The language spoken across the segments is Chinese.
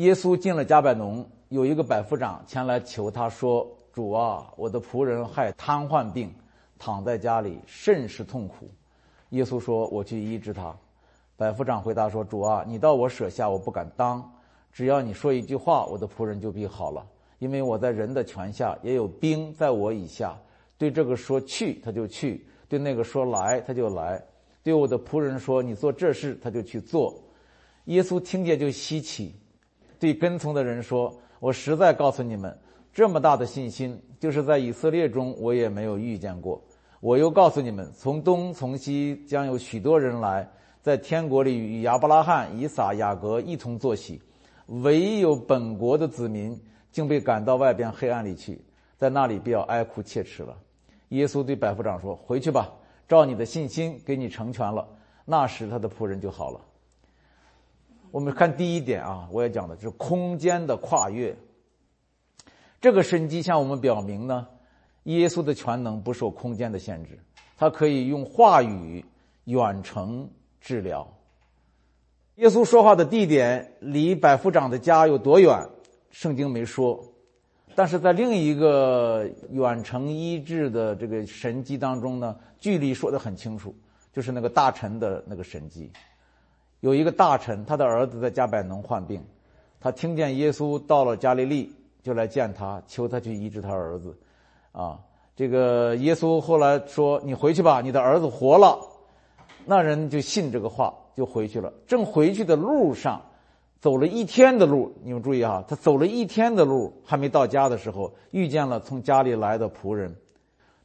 耶稣进了加百农，有一个百夫长前来求他说：“主啊，我的仆人害瘫痪病，躺在家里，甚是痛苦。”耶稣说：“我去医治他。”百夫长回答说：“主啊，你到我舍下，我不敢当。只要你说一句话，我的仆人就必好了。因为我在人的权下，也有兵在我以下。对这个说去，他就去；对那个说来，他就来；对我的仆人说你做这事，他就去做。”耶稣听见就稀奇。对跟从的人说：“我实在告诉你们，这么大的信心，就是在以色列中我也没有遇见过。我又告诉你们，从东从西将有许多人来，在天国里与亚伯拉罕、以撒、雅各一同坐席，唯有本国的子民竟被赶到外边黑暗里去，在那里必要哀哭切齿了。”耶稣对百夫长说：“回去吧，照你的信心给你成全了。那时他的仆人就好了。”我们看第一点啊，我也讲的就是空间的跨越。这个神迹向我们表明呢，耶稣的全能不受空间的限制，他可以用话语远程治疗。耶稣说话的地点离百夫长的家有多远？圣经没说，但是在另一个远程医治的这个神迹当中呢，距离说的很清楚，就是那个大臣的那个神迹。有一个大臣，他的儿子在加百农患病，他听见耶稣到了加利利，就来见他，求他去医治他儿子。啊，这个耶稣后来说：“你回去吧，你的儿子活了。”那人就信这个话，就回去了。正回去的路上，走了一天的路，你们注意哈，他走了一天的路，还没到家的时候，遇见了从家里来的仆人。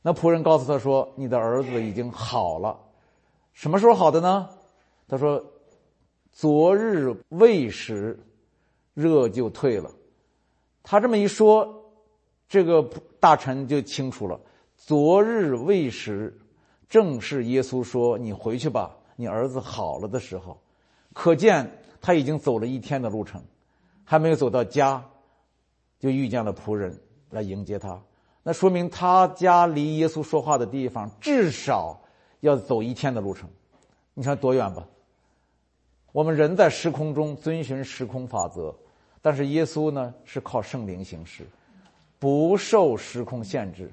那仆人告诉他说：“你的儿子已经好了。”什么时候好的呢？他说。昨日未食，热就退了。他这么一说，这个大臣就清楚了。昨日未食，正是耶稣说：“你回去吧，你儿子好了”的时候。可见他已经走了一天的路程，还没有走到家，就遇见了仆人来迎接他。那说明他家离耶稣说话的地方至少要走一天的路程。你看多远吧？我们人在时空中遵循时空法则，但是耶稣呢是靠圣灵行事，不受时空限制，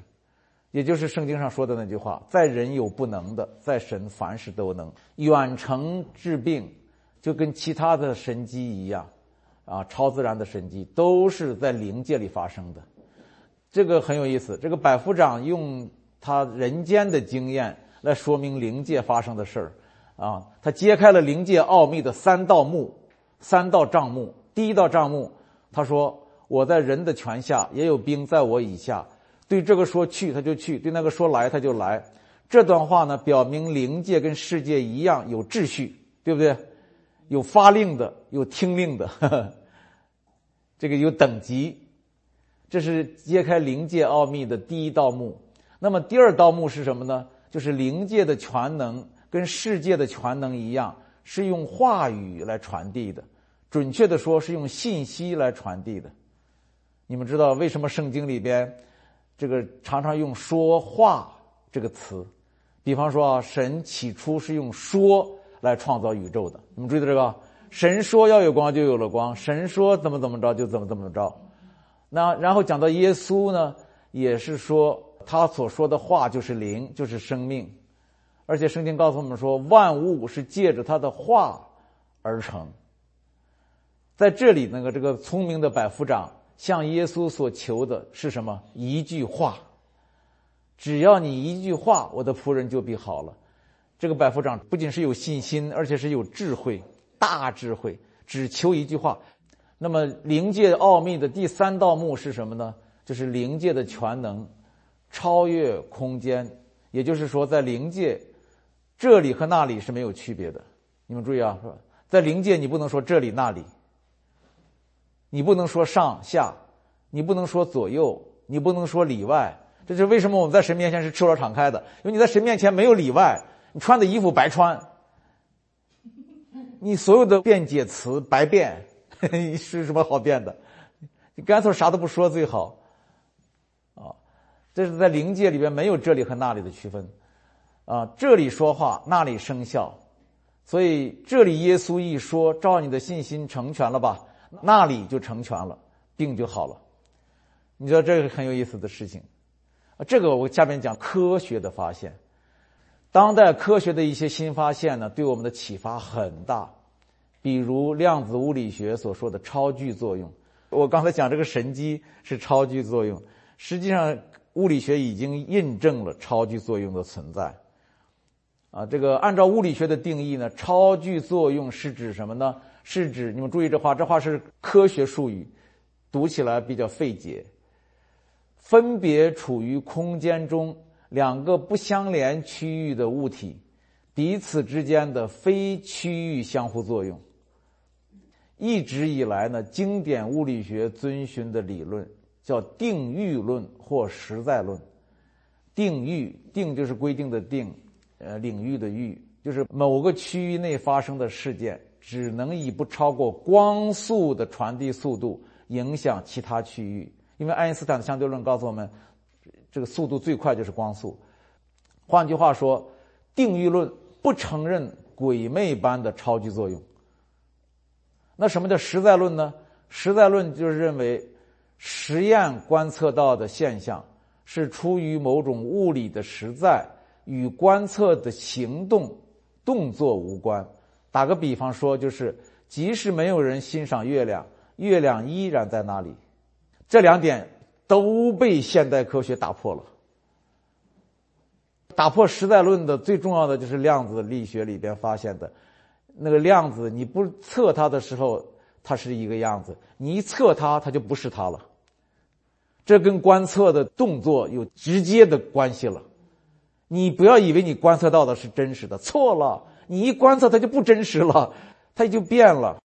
也就是圣经上说的那句话：在人有不能的，在神凡事都能。远程治病就跟其他的神迹一样，啊，超自然的神迹都是在灵界里发生的。这个很有意思。这个百夫长用他人间的经验来说明灵界发生的事儿。啊，他揭开了灵界奥秘的三道幕，三道账目。第一道账目，他说：“我在人的权下，也有兵在我以下。对这个说去，他就去；对那个说来，他就来。”这段话呢，表明灵界跟世界一样有秩序，对不对？有发令的，有听令的，这个有等级。这是揭开灵界奥秘的第一道幕。那么第二道幕是什么呢？就是灵界的全能。跟世界的全能一样，是用话语来传递的，准确的说是用信息来传递的。你们知道为什么圣经里边这个常常用“说话”这个词？比方说啊，神起初是用说来创造宇宙的。你们注意到这个？神说要有光，就有了光；神说怎么怎么着，就怎么怎么着。那然后讲到耶稣呢，也是说他所说的话就是灵，就是生命。而且圣经告诉我们说，万物是借着他的话而成。在这里，那个这个聪明的百夫长向耶稣所求的是什么？一句话。只要你一句话，我的仆人就必好了。这个百夫长不仅是有信心，而且是有智慧，大智慧，只求一句话。那么灵界奥秘的第三道幕是什么呢？就是灵界的全能，超越空间。也就是说，在灵界。这里和那里是没有区别的，你们注意啊，是吧？在灵界，你不能说这里那里，你不能说上下，你不能说左右，你不能说里外。这是为什么我们在神面前是赤裸敞开的？因为你在神面前没有里外，你穿的衣服白穿，你所有的辩解词白辩，是什么好辩的？你干脆啥都不说最好。啊，这是在灵界里边没有这里和那里的区分。啊，这里说话，那里生效，所以这里耶稣一说，照你的信心成全了吧？那里就成全了，病就好了。你知道这个很有意思的事情，啊，这个我下面讲科学的发现，当代科学的一些新发现呢，对我们的启发很大，比如量子物理学所说的超距作用。我刚才讲这个神机是超距作用，实际上物理学已经印证了超距作用的存在。啊，这个按照物理学的定义呢，超距作用是指什么呢？是指你们注意这话，这话是科学术语，读起来比较费解。分别处于空间中两个不相连区域的物体，彼此之间的非区域相互作用。一直以来呢，经典物理学遵循的理论叫定域论或实在论。定域定就是规定的定，呃，领域的域就是某个区域内发生的事件，只能以不超过光速的传递速度影响其他区域。因为爱因斯坦的相对论告诉我们，这个速度最快就是光速。换句话说，定域论不承认鬼魅般的超距作用。那什么叫实在论呢？实在论就是认为，实验观测到的现象是出于某种物理的实在，与观测的行动动作无关。打个比方说，就是即使没有人欣赏月亮，月亮依然在那里。这两点都被现代科学打破了。打破实在论的最重要的就是量子力学里边发现的，那个量子你不测它的时候，它是一个样子；你一测它，它就不是它了。这跟观测的动作有直接的关系了。你不要以为你观测到的是真实的，错了。你一观测它就不真实了，它就变了。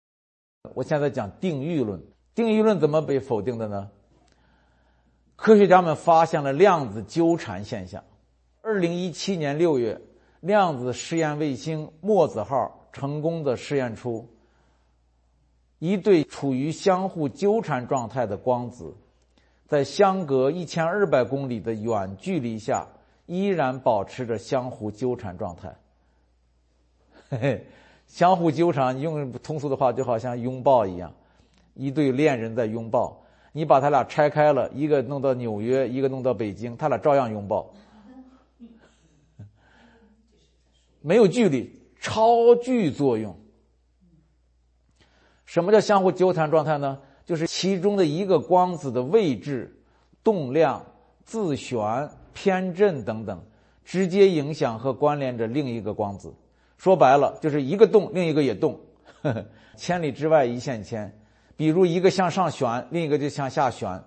我现在讲定域论。定域论怎么被否定的呢？科学家们发现了量子纠缠现象。二零一七年六月，量子试验卫星墨子号成功的试验出一对处于相互纠缠状态的光子，在相隔一千二百公里的远距离下，依然保持着相互纠缠状态。嘿嘿，相互纠缠，用通俗的话，就好像拥抱一样。一对恋人在拥抱，你把他俩拆开了，一个弄到纽约，一个弄到北京，他俩照样拥抱，没有距离，超距作用。什么叫相互纠缠状态呢？就是其中的一个光子的位置、动量、自旋、偏振等等，直接影响和关联着另一个光子。说白了，就是一个动，另一个也动，呵 呵千里之外一线牵。比如一个向上旋，另一个就向下旋，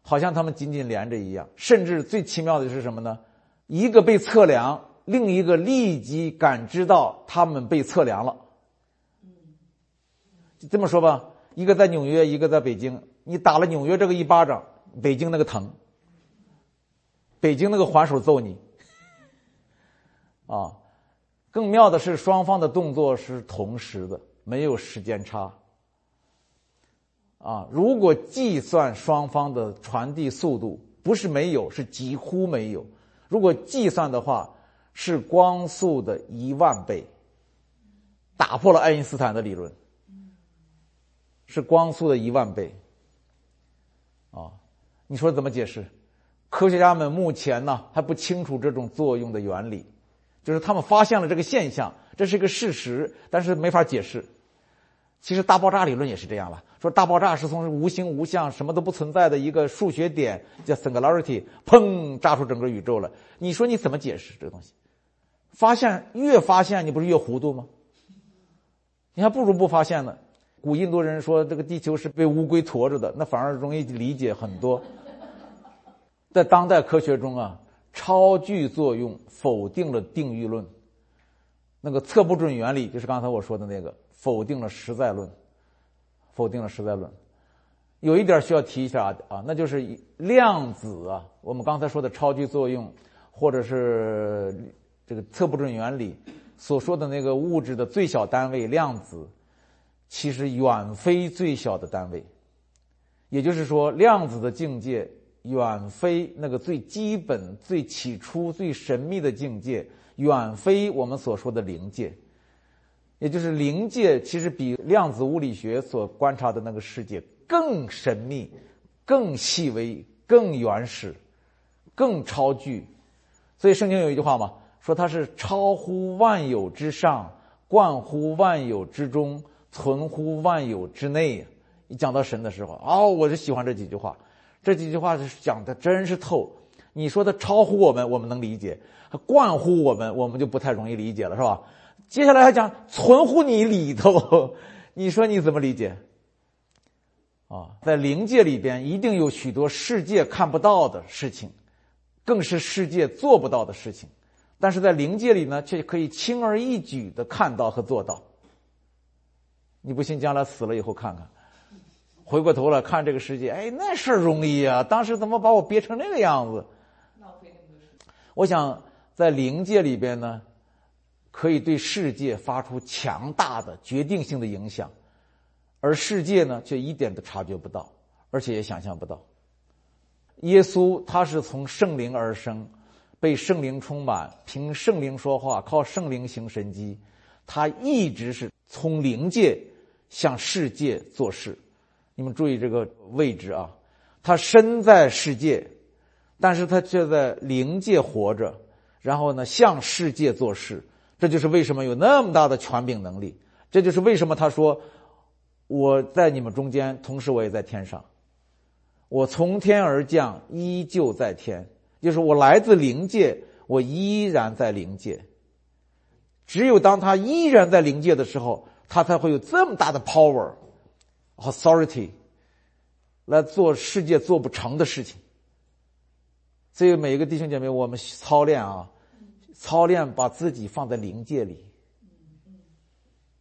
好像它们紧紧连着一样。甚至最奇妙的是什么呢？一个被测量，另一个立即感知到它们被测量了。这么说吧，一个在纽约，一个在北京，你打了纽约这个一巴掌，北京那个疼，北京那个还手揍你。啊，更妙的是，双方的动作是同时的，没有时间差。啊，如果计算双方的传递速度，不是没有，是几乎没有。如果计算的话，是光速的一万倍，打破了爱因斯坦的理论，是光速的一万倍。啊，你说怎么解释？科学家们目前呢还不清楚这种作用的原理，就是他们发现了这个现象，这是一个事实，但是没法解释。其实大爆炸理论也是这样了。说大爆炸是从无形无相、什么都不存在的一个数学点叫 singularity，砰，炸出整个宇宙了。你说你怎么解释这个东西？发现越发现，你不是越糊涂吗？你还不如不发现呢。古印度人说这个地球是被乌龟驮着的，那反而容易理解很多。在当代科学中啊，超距作用否定了定域论，那个测不准原理就是刚才我说的那个，否定了实在论。否定了实在论，有一点需要提一下啊，那就是量子啊，我们刚才说的超距作用，或者是这个测不准原理所说的那个物质的最小单位量子，其实远非最小的单位，也就是说，量子的境界远非那个最基本、最起初、最神秘的境界，远非我们所说的灵界。也就是灵界其实比量子物理学所观察的那个世界更神秘、更细微、更原始、更超巨。所以圣经有一句话嘛，说它是超乎万有之上，贯乎万有之中，存乎万有之内。一讲到神的时候，哦，我就喜欢这几句话。这几句话是讲的真是透。你说的超乎我们，我们能理解；惯乎我们，我们就不太容易理解了，是吧？接下来还讲存乎你里头，你说你怎么理解？啊，在灵界里边一定有许多世界看不到的事情，更是世界做不到的事情，但是在灵界里呢，却可以轻而易举的看到和做到。你不信，将来死了以后看看，回过头来看这个世界，哎，那事儿容易啊！当时怎么把我憋成那个样子？我想在灵界里边呢。可以对世界发出强大的决定性的影响，而世界呢，却一点都察觉不到，而且也想象不到。耶稣他是从圣灵而生，被圣灵充满，凭圣灵说话，靠圣灵行神迹。他一直是从灵界向世界做事。你们注意这个位置啊，他身在世界，但是他却在灵界活着，然后呢，向世界做事。这就是为什么有那么大的权柄能力。这就是为什么他说：“我在你们中间，同时我也在天上。我从天而降，依旧在天。就是我来自灵界，我依然在灵界。只有当他依然在灵界的时候，他才会有这么大的 power、authority 来做世界做不成的事情。所以，每一个弟兄姐妹，我们操练啊。”操练把自己放在灵界里，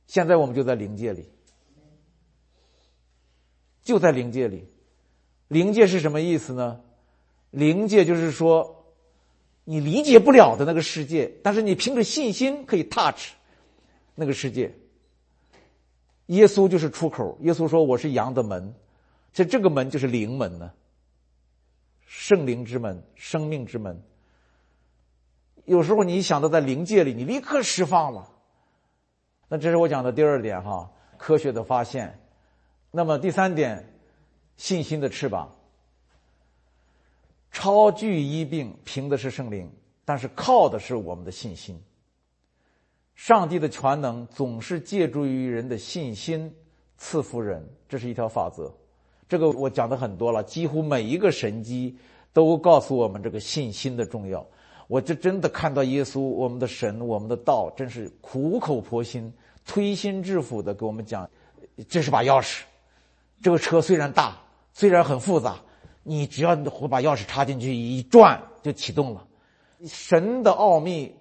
现在我们就在灵界里，就在灵界里。灵界是什么意思呢？灵界就是说，你理解不了的那个世界，但是你凭着信心可以 touch 那个世界。耶稣就是出口。耶稣说：“我是羊的门。”这这个门就是灵门呢，圣灵之门，生命之门。有时候你想到在灵界里，你立刻释放了。那这是我讲的第二点哈，科学的发现。那么第三点，信心的翅膀。超巨医病凭的是圣灵，但是靠的是我们的信心。上帝的全能总是借助于人的信心赐福人，这是一条法则。这个我讲的很多了，几乎每一个神迹都告诉我们这个信心的重要。我就真的看到耶稣，我们的神，我们的道，真是苦口婆心、推心置腹的给我们讲，这是把钥匙。这个车虽然大，虽然很复杂，你只要把钥匙插进去一转就启动了。神的奥秘，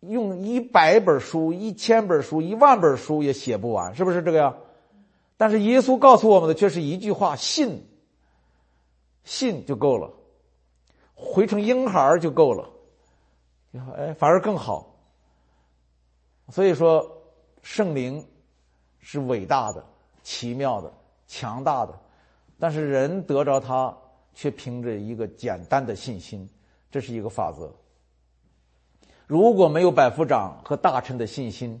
用一百本书、一千本书、一万本书也写不完，是不是这个呀？但是耶稣告诉我们的却是一句话：信，信就够了，回成婴孩就够了。哎，反而更好。所以说，圣灵是伟大的、奇妙的、强大的，但是人得着它，却凭着一个简单的信心，这是一个法则。如果没有百夫长和大臣的信心，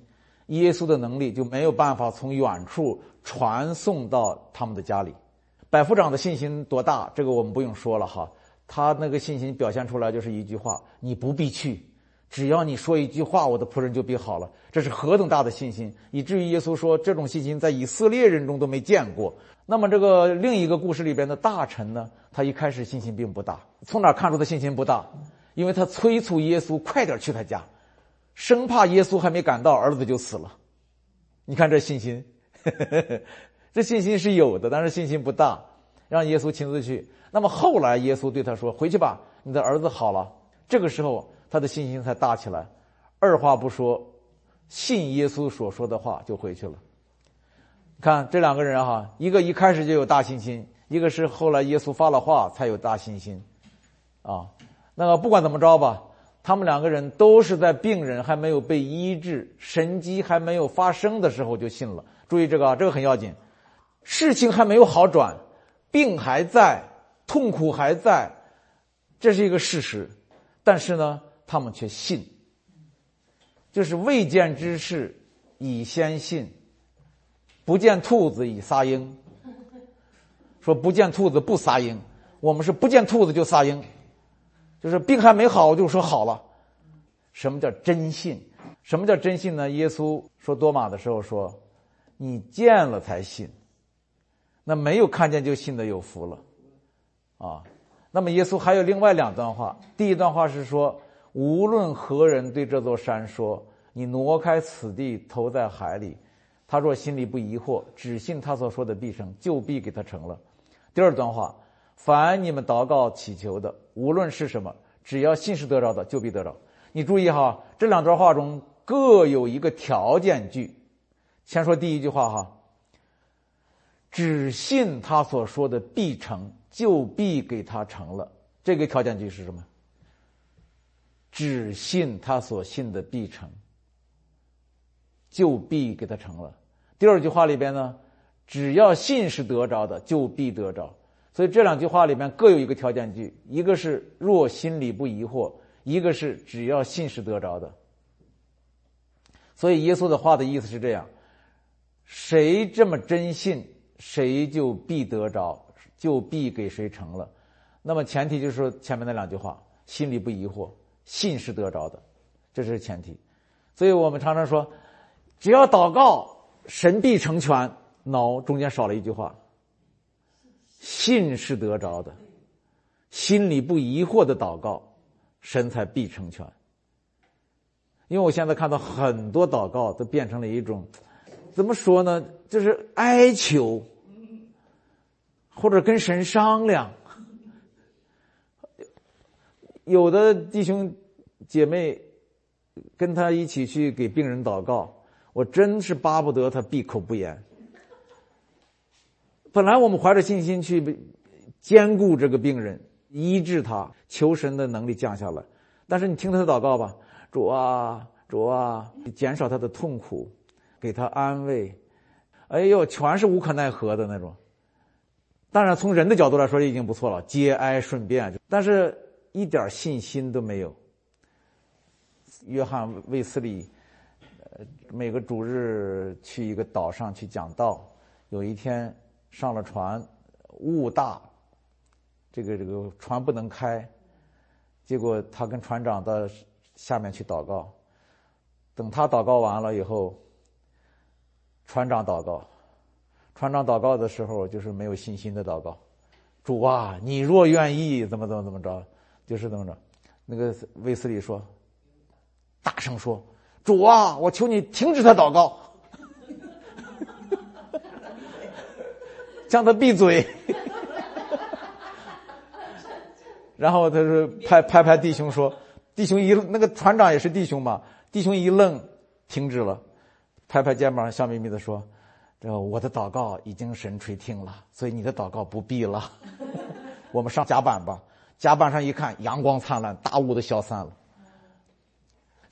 耶稣的能力就没有办法从远处传送到他们的家里。百夫长的信心多大？这个我们不用说了哈。他那个信心表现出来就是一句话：“你不必去，只要你说一句话，我的仆人就必好了。”这是何等大的信心，以至于耶稣说这种信心在以色列人中都没见过。那么这个另一个故事里边的大臣呢？他一开始信心并不大，从哪看出他信心不大？因为他催促耶稣快点去他家，生怕耶稣还没赶到，儿子就死了。你看这信心，这信心是有的，但是信心不大，让耶稣亲自去。那么后来，耶稣对他说：“回去吧，你的儿子好了。”这个时候，他的信心才大起来，二话不说，信耶稣所说的话就回去了。看这两个人哈，一个一开始就有大信心，一个是后来耶稣发了话才有大信心，啊，那个不管怎么着吧，他们两个人都是在病人还没有被医治、神迹还没有发生的时候就信了。注意这个，这个很要紧，事情还没有好转，病还在。痛苦还在，这是一个事实，但是呢，他们却信，就是未见之事以先信，不见兔子以撒鹰。说不见兔子不撒鹰，我们是不见兔子就撒鹰，就是病还没好就说好了。什么叫真信？什么叫真信呢？耶稣说多马的时候说：“你见了才信，那没有看见就信的有福了。”啊，那么耶稣还有另外两段话。第一段话是说：“无论何人对这座山说，你挪开此地，投在海里，他若心里不疑惑，只信他所说的必成，就必给他成了。”第二段话：“凡你们祷告祈求的，无论是什么，只要信是得着的，就必得着。”你注意哈，这两段话中各有一个条件句。先说第一句话哈，只信他所说的必成就必给他成了。这个条件句是什么？只信他所信的必成就必给他成了。第二句话里边呢，只要信是得着的，就必得着。所以这两句话里面各有一个条件句，一个是若心里不疑惑。一个是只要信是得着的，所以耶稣的话的意思是这样：谁这么真信，谁就必得着，就必给谁成了。那么前提就是说前面那两句话，心里不疑惑，信是得着的，这是前提。所以我们常常说，只要祷告，神必成全。脑中间少了一句话，信是得着的，心里不疑惑的祷告。神才必成全。因为我现在看到很多祷告都变成了一种，怎么说呢？就是哀求，或者跟神商量。有的弟兄姐妹跟他一起去给病人祷告，我真是巴不得他闭口不言。本来我们怀着信心去兼顾这个病人。医治他，求神的能力降下来。但是你听他的祷告吧，主啊，主啊，减少他的痛苦，给他安慰。哎呦，全是无可奈何的那种。当然，从人的角度来说已经不错了，节哀顺变。但是一点信心都没有。约翰卫斯理，呃，每个主日去一个岛上去讲道。有一天上了船，雾大。这个这个船不能开，结果他跟船长到下面去祷告。等他祷告完了以后，船长祷告，船长祷告的时候就是没有信心的祷告。主啊，你若愿意，怎么怎么怎么着，就是怎么着。那个卫斯理说，大声说：“主啊，我求你停止他祷告，叫他闭嘴。”然后他说：“拍拍拍弟兄说，弟兄一那个船长也是弟兄嘛，弟兄一愣，停止了，拍拍肩膀，笑眯眯的说：‘这我的祷告已经神垂听了，所以你的祷告不必了。我们上甲板吧。’甲板上一看，阳光灿烂，大雾都消散了。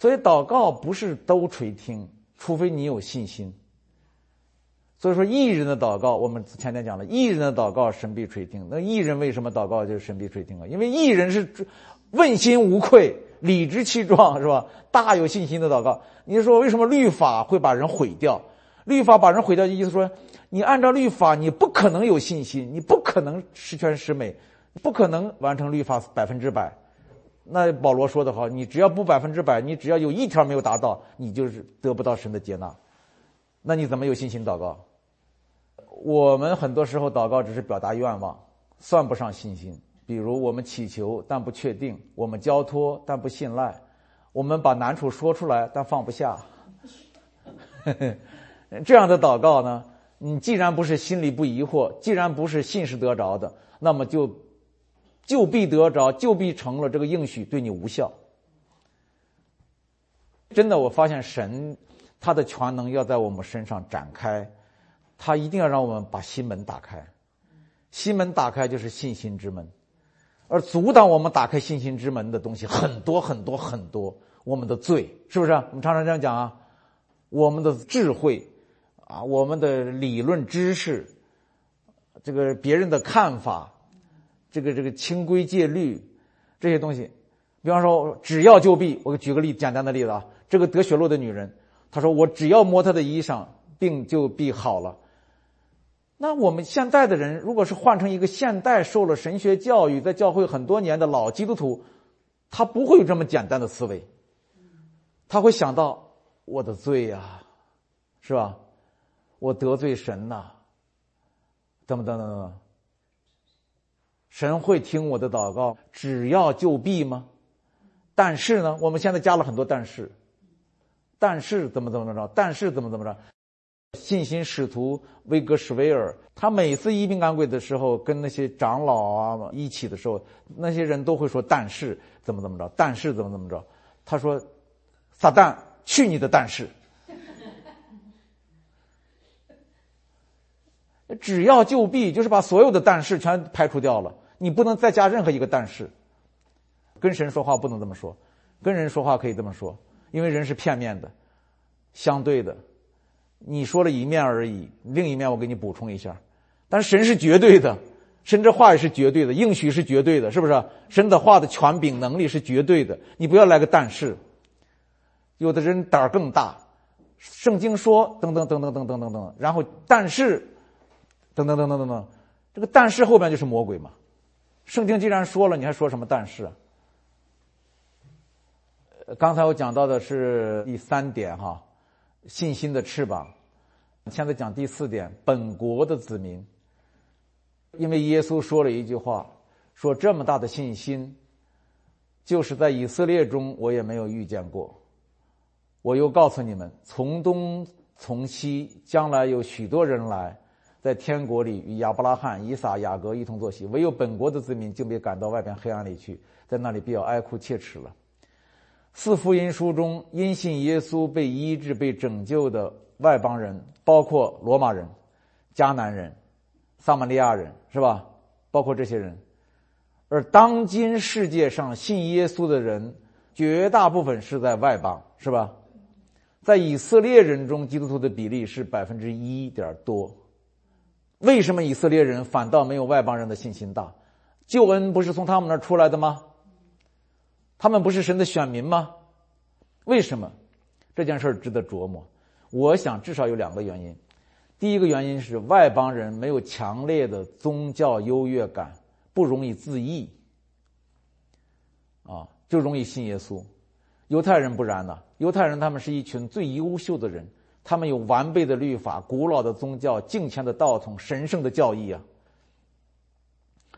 所以祷告不是都垂听，除非你有信心。”所以说，艺人的祷告，我们前天讲了，艺人的祷告神必垂听。那艺人为什么祷告就是神必垂听啊？因为艺人是问心无愧、理直气壮，是吧？大有信心的祷告。你说为什么律法会把人毁掉？律法把人毁掉的意思说，你按照律法，你不可能有信心，你不可能十全十美，不可能完成律法百分之百。那保罗说的好，你只要不百分之百，你只要有一条没有达到，你就是得不到神的接纳。那你怎么有信心祷告？我们很多时候祷告只是表达愿望，算不上信心。比如我们祈求但不确定，我们交托但不信赖，我们把难处说出来但放不下。这样的祷告呢？你既然不是心里不疑惑，既然不是信是得着的，那么就就必得着，就必成了。这个应许对你无效。真的，我发现神。他的全能要在我们身上展开，他一定要让我们把心门打开，心门打开就是信心之门，而阻挡我们打开信心之门的东西很多很多很多，我们的罪是不是？我们常常这样讲啊，我们的智慧啊，我们的理论知识，这个别人的看法，这个这个清规戒律这些东西，比方说只要就必，我举个例简单的例子啊，这个得血路的女人。她说：“我只要摸她的衣裳，病就必好了。”那我们现在的人，如果是换成一个现代受了神学教育、在教会很多年的老基督徒，他不会有这么简单的思维，他会想到我的罪呀，是吧？我得罪神呐，等等等等。神会听我的祷告，只要就必吗？但是呢，我们现在加了很多但是，但是怎么怎么着？但是怎么怎么着？信心使徒威格什维尔，他每次一病赶鬼的时候，跟那些长老啊一起的时候，那些人都会说：“但是怎么怎么着？但是怎么怎么着？”他说：“撒旦，去你的但是！只要就弊，就是把所有的但是全排除掉了。你不能再加任何一个但是。跟神说话不能这么说，跟人说话可以这么说，因为人是片面的，相对的。”你说了一面而已，另一面我给你补充一下。但是神是绝对的，神这话也是绝对的，应许是绝对的，是不是？神的话的权柄能力是绝对的，你不要来个但是。有的人胆儿更大，圣经说等等等等等等等等，然后但是等等等等等等，这个但是后边就是魔鬼嘛。圣经既然说了，你还说什么但是？刚才我讲到的是第三点哈。信心的翅膀。现在讲第四点，本国的子民。因为耶稣说了一句话，说这么大的信心，就是在以色列中我也没有遇见过。我又告诉你们，从东从西，将来有许多人来，在天国里与亚伯拉罕、以撒、雅各一同坐席。唯有本国的子民就被赶到外边黑暗里去，在那里必要哀哭切齿了。四福音书中，因信耶稣被医治、被拯救的外邦人，包括罗马人、迦南人、撒玛利亚人，是吧？包括这些人。而当今世界上信耶稣的人，绝大部分是在外邦，是吧？在以色列人中，基督徒的比例是百分之一点多。为什么以色列人反倒没有外邦人的信心大？救恩不是从他们那儿出来的吗？他们不是神的选民吗？为什么这件事值得琢磨？我想至少有两个原因。第一个原因是外邦人没有强烈的宗教优越感，不容易自义，啊，就容易信耶稣。犹太人不然呢？犹太人他们是一群最优秀的人，他们有完备的律法、古老的宗教、敬虔的道统、神圣的教义啊。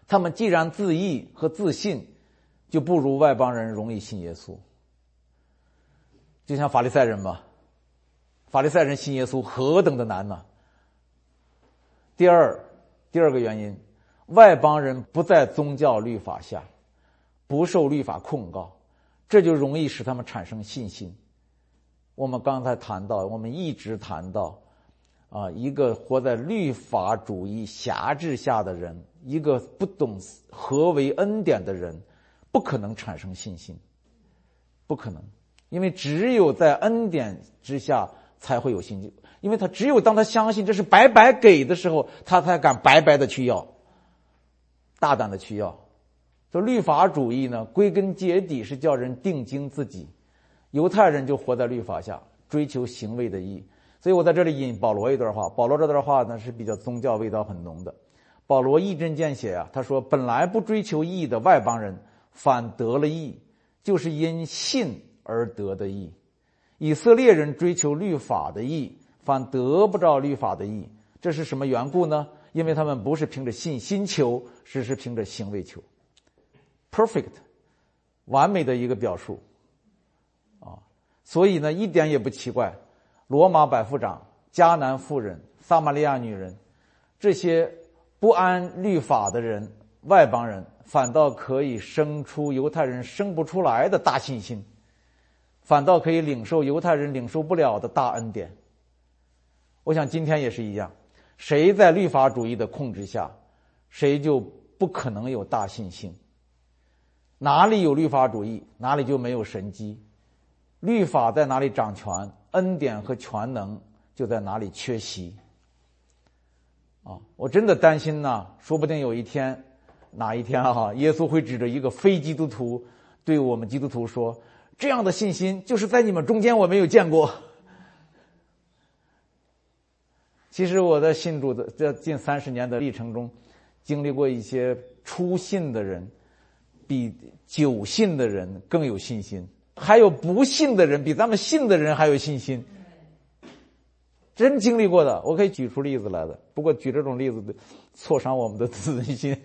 他们既然自义和自信。就不如外邦人容易信耶稣，就像法利赛人嘛，法利赛人信耶稣何等的难呢？第二，第二个原因，外邦人不在宗教律法下，不受律法控告，这就容易使他们产生信心。我们刚才谈到，我们一直谈到，啊，一个活在律法主义辖制下的人，一个不懂何为恩典的人。不可能产生信心，不可能，因为只有在恩典之下才会有信心。因为他只有当他相信这是白白给的时候，他才敢白白的去要，大胆的去要。说律法主义呢，归根结底是叫人定睛自己。犹太人就活在律法下，追求行为的义。所以我在这里引保罗一段话，保罗这段话呢是比较宗教味道很浓的。保罗一针见血啊，他说：“本来不追求义的外邦人。”反得了义，就是因信而得的义。以色列人追求律法的义，反得不着律法的义。这是什么缘故呢？因为他们不是凭着信心求，只是凭着行为求。Perfect，完美的一个表述啊！所以呢，一点也不奇怪。罗马百夫长、迦南妇人、撒玛利亚女人，这些不安律法的人。外邦人反倒可以生出犹太人生不出来的大信心，反倒可以领受犹太人领受不了的大恩典。我想今天也是一样，谁在律法主义的控制下，谁就不可能有大信心。哪里有律法主义，哪里就没有神机。律法在哪里掌权，恩典和全能就在哪里缺席。啊，我真的担心呢，说不定有一天。哪一天哈耶稣会指着一个非基督徒对我们基督徒说这样的信心就是在你们中间我没有见过。其实我在信主的这近三十年的历程中经历过一些初信的人比久信的人更有信心还有不信的人比咱们信的人还有信心。真经历过的，我可以举出例子来的。不过举这种例子，挫伤我们的自尊心。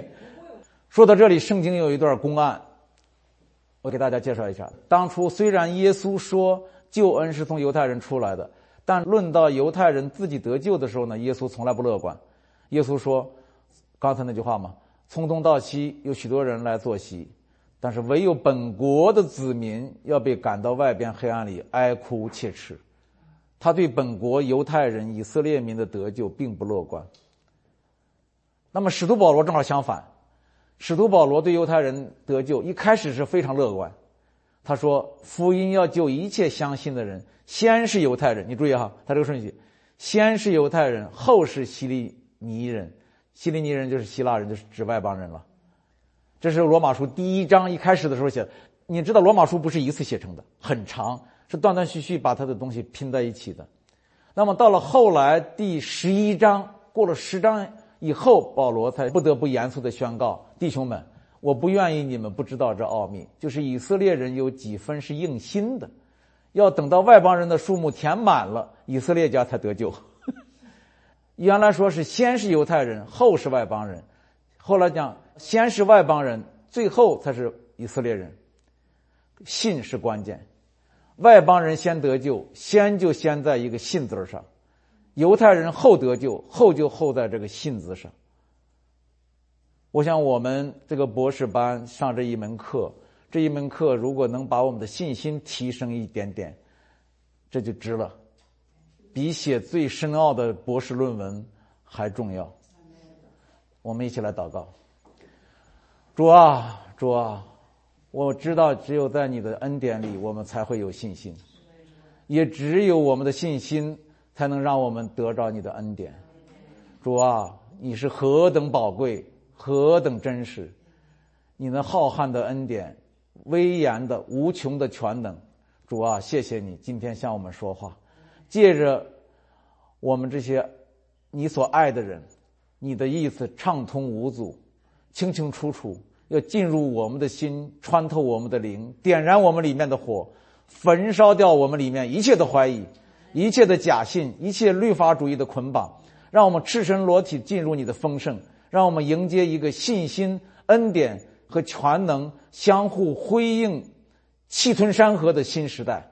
说到这里，圣经有一段公案，我给大家介绍一下。当初虽然耶稣说救恩是从犹太人出来的。但论到犹太人自己得救的时候呢，耶稣从来不乐观。耶稣说：“刚才那句话嘛，从东到西有许多人来做席，但是唯有本国的子民要被赶到外边黑暗里哀哭切齿。”他对本国犹太人、以色列民的得救并不乐观。那么使徒保罗正好相反，使徒保罗对犹太人得救一开始是非常乐观。他说：“福音要救一切相信的人。”先是犹太人，你注意哈，他这个顺序，先是犹太人，后是希利尼人，希利尼人就是希腊人，就是指外邦人了。这是罗马书第一章一开始的时候写的。你知道罗马书不是一次写成的，很长，是断断续续把他的东西拼在一起的。那么到了后来第十一章，过了十章以后，保罗才不得不严肃的宣告：弟兄们，我不愿意你们不知道这奥秘，就是以色列人有几分是硬心的。要等到外邦人的数目填满了，以色列家才得救。原来说是先是犹太人，后是外邦人，后来讲先是外邦人，最后才是以色列人。信是关键，外邦人先得救，先就先在一个信字上；犹太人后得救，后就后在这个信字上。我想我们这个博士班上这一门课。这一门课如果能把我们的信心提升一点点，这就值了，比写最深奥的博士论文还重要。我们一起来祷告：主啊，主啊，我知道只有在你的恩典里，我们才会有信心；也只有我们的信心，才能让我们得着你的恩典。主啊，你是何等宝贵，何等真实，你那浩瀚的恩典。威严的、无穷的全能，主啊，谢谢你今天向我们说话，借着我们这些你所爱的人，你的意思畅通无阻、清清楚楚，要进入我们的心，穿透我们的灵，点燃我们里面的火，焚烧掉我们里面一切的怀疑、一切的假信、一切律法主义的捆绑，让我们赤身裸体进入你的丰盛，让我们迎接一个信心、恩典。和全能相互辉映、气吞山河的新时代，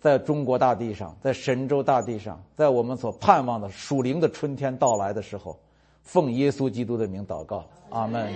在中国大地上，在神州大地上，在我们所盼望的属灵的春天到来的时候，奉耶稣基督的名祷告，阿门。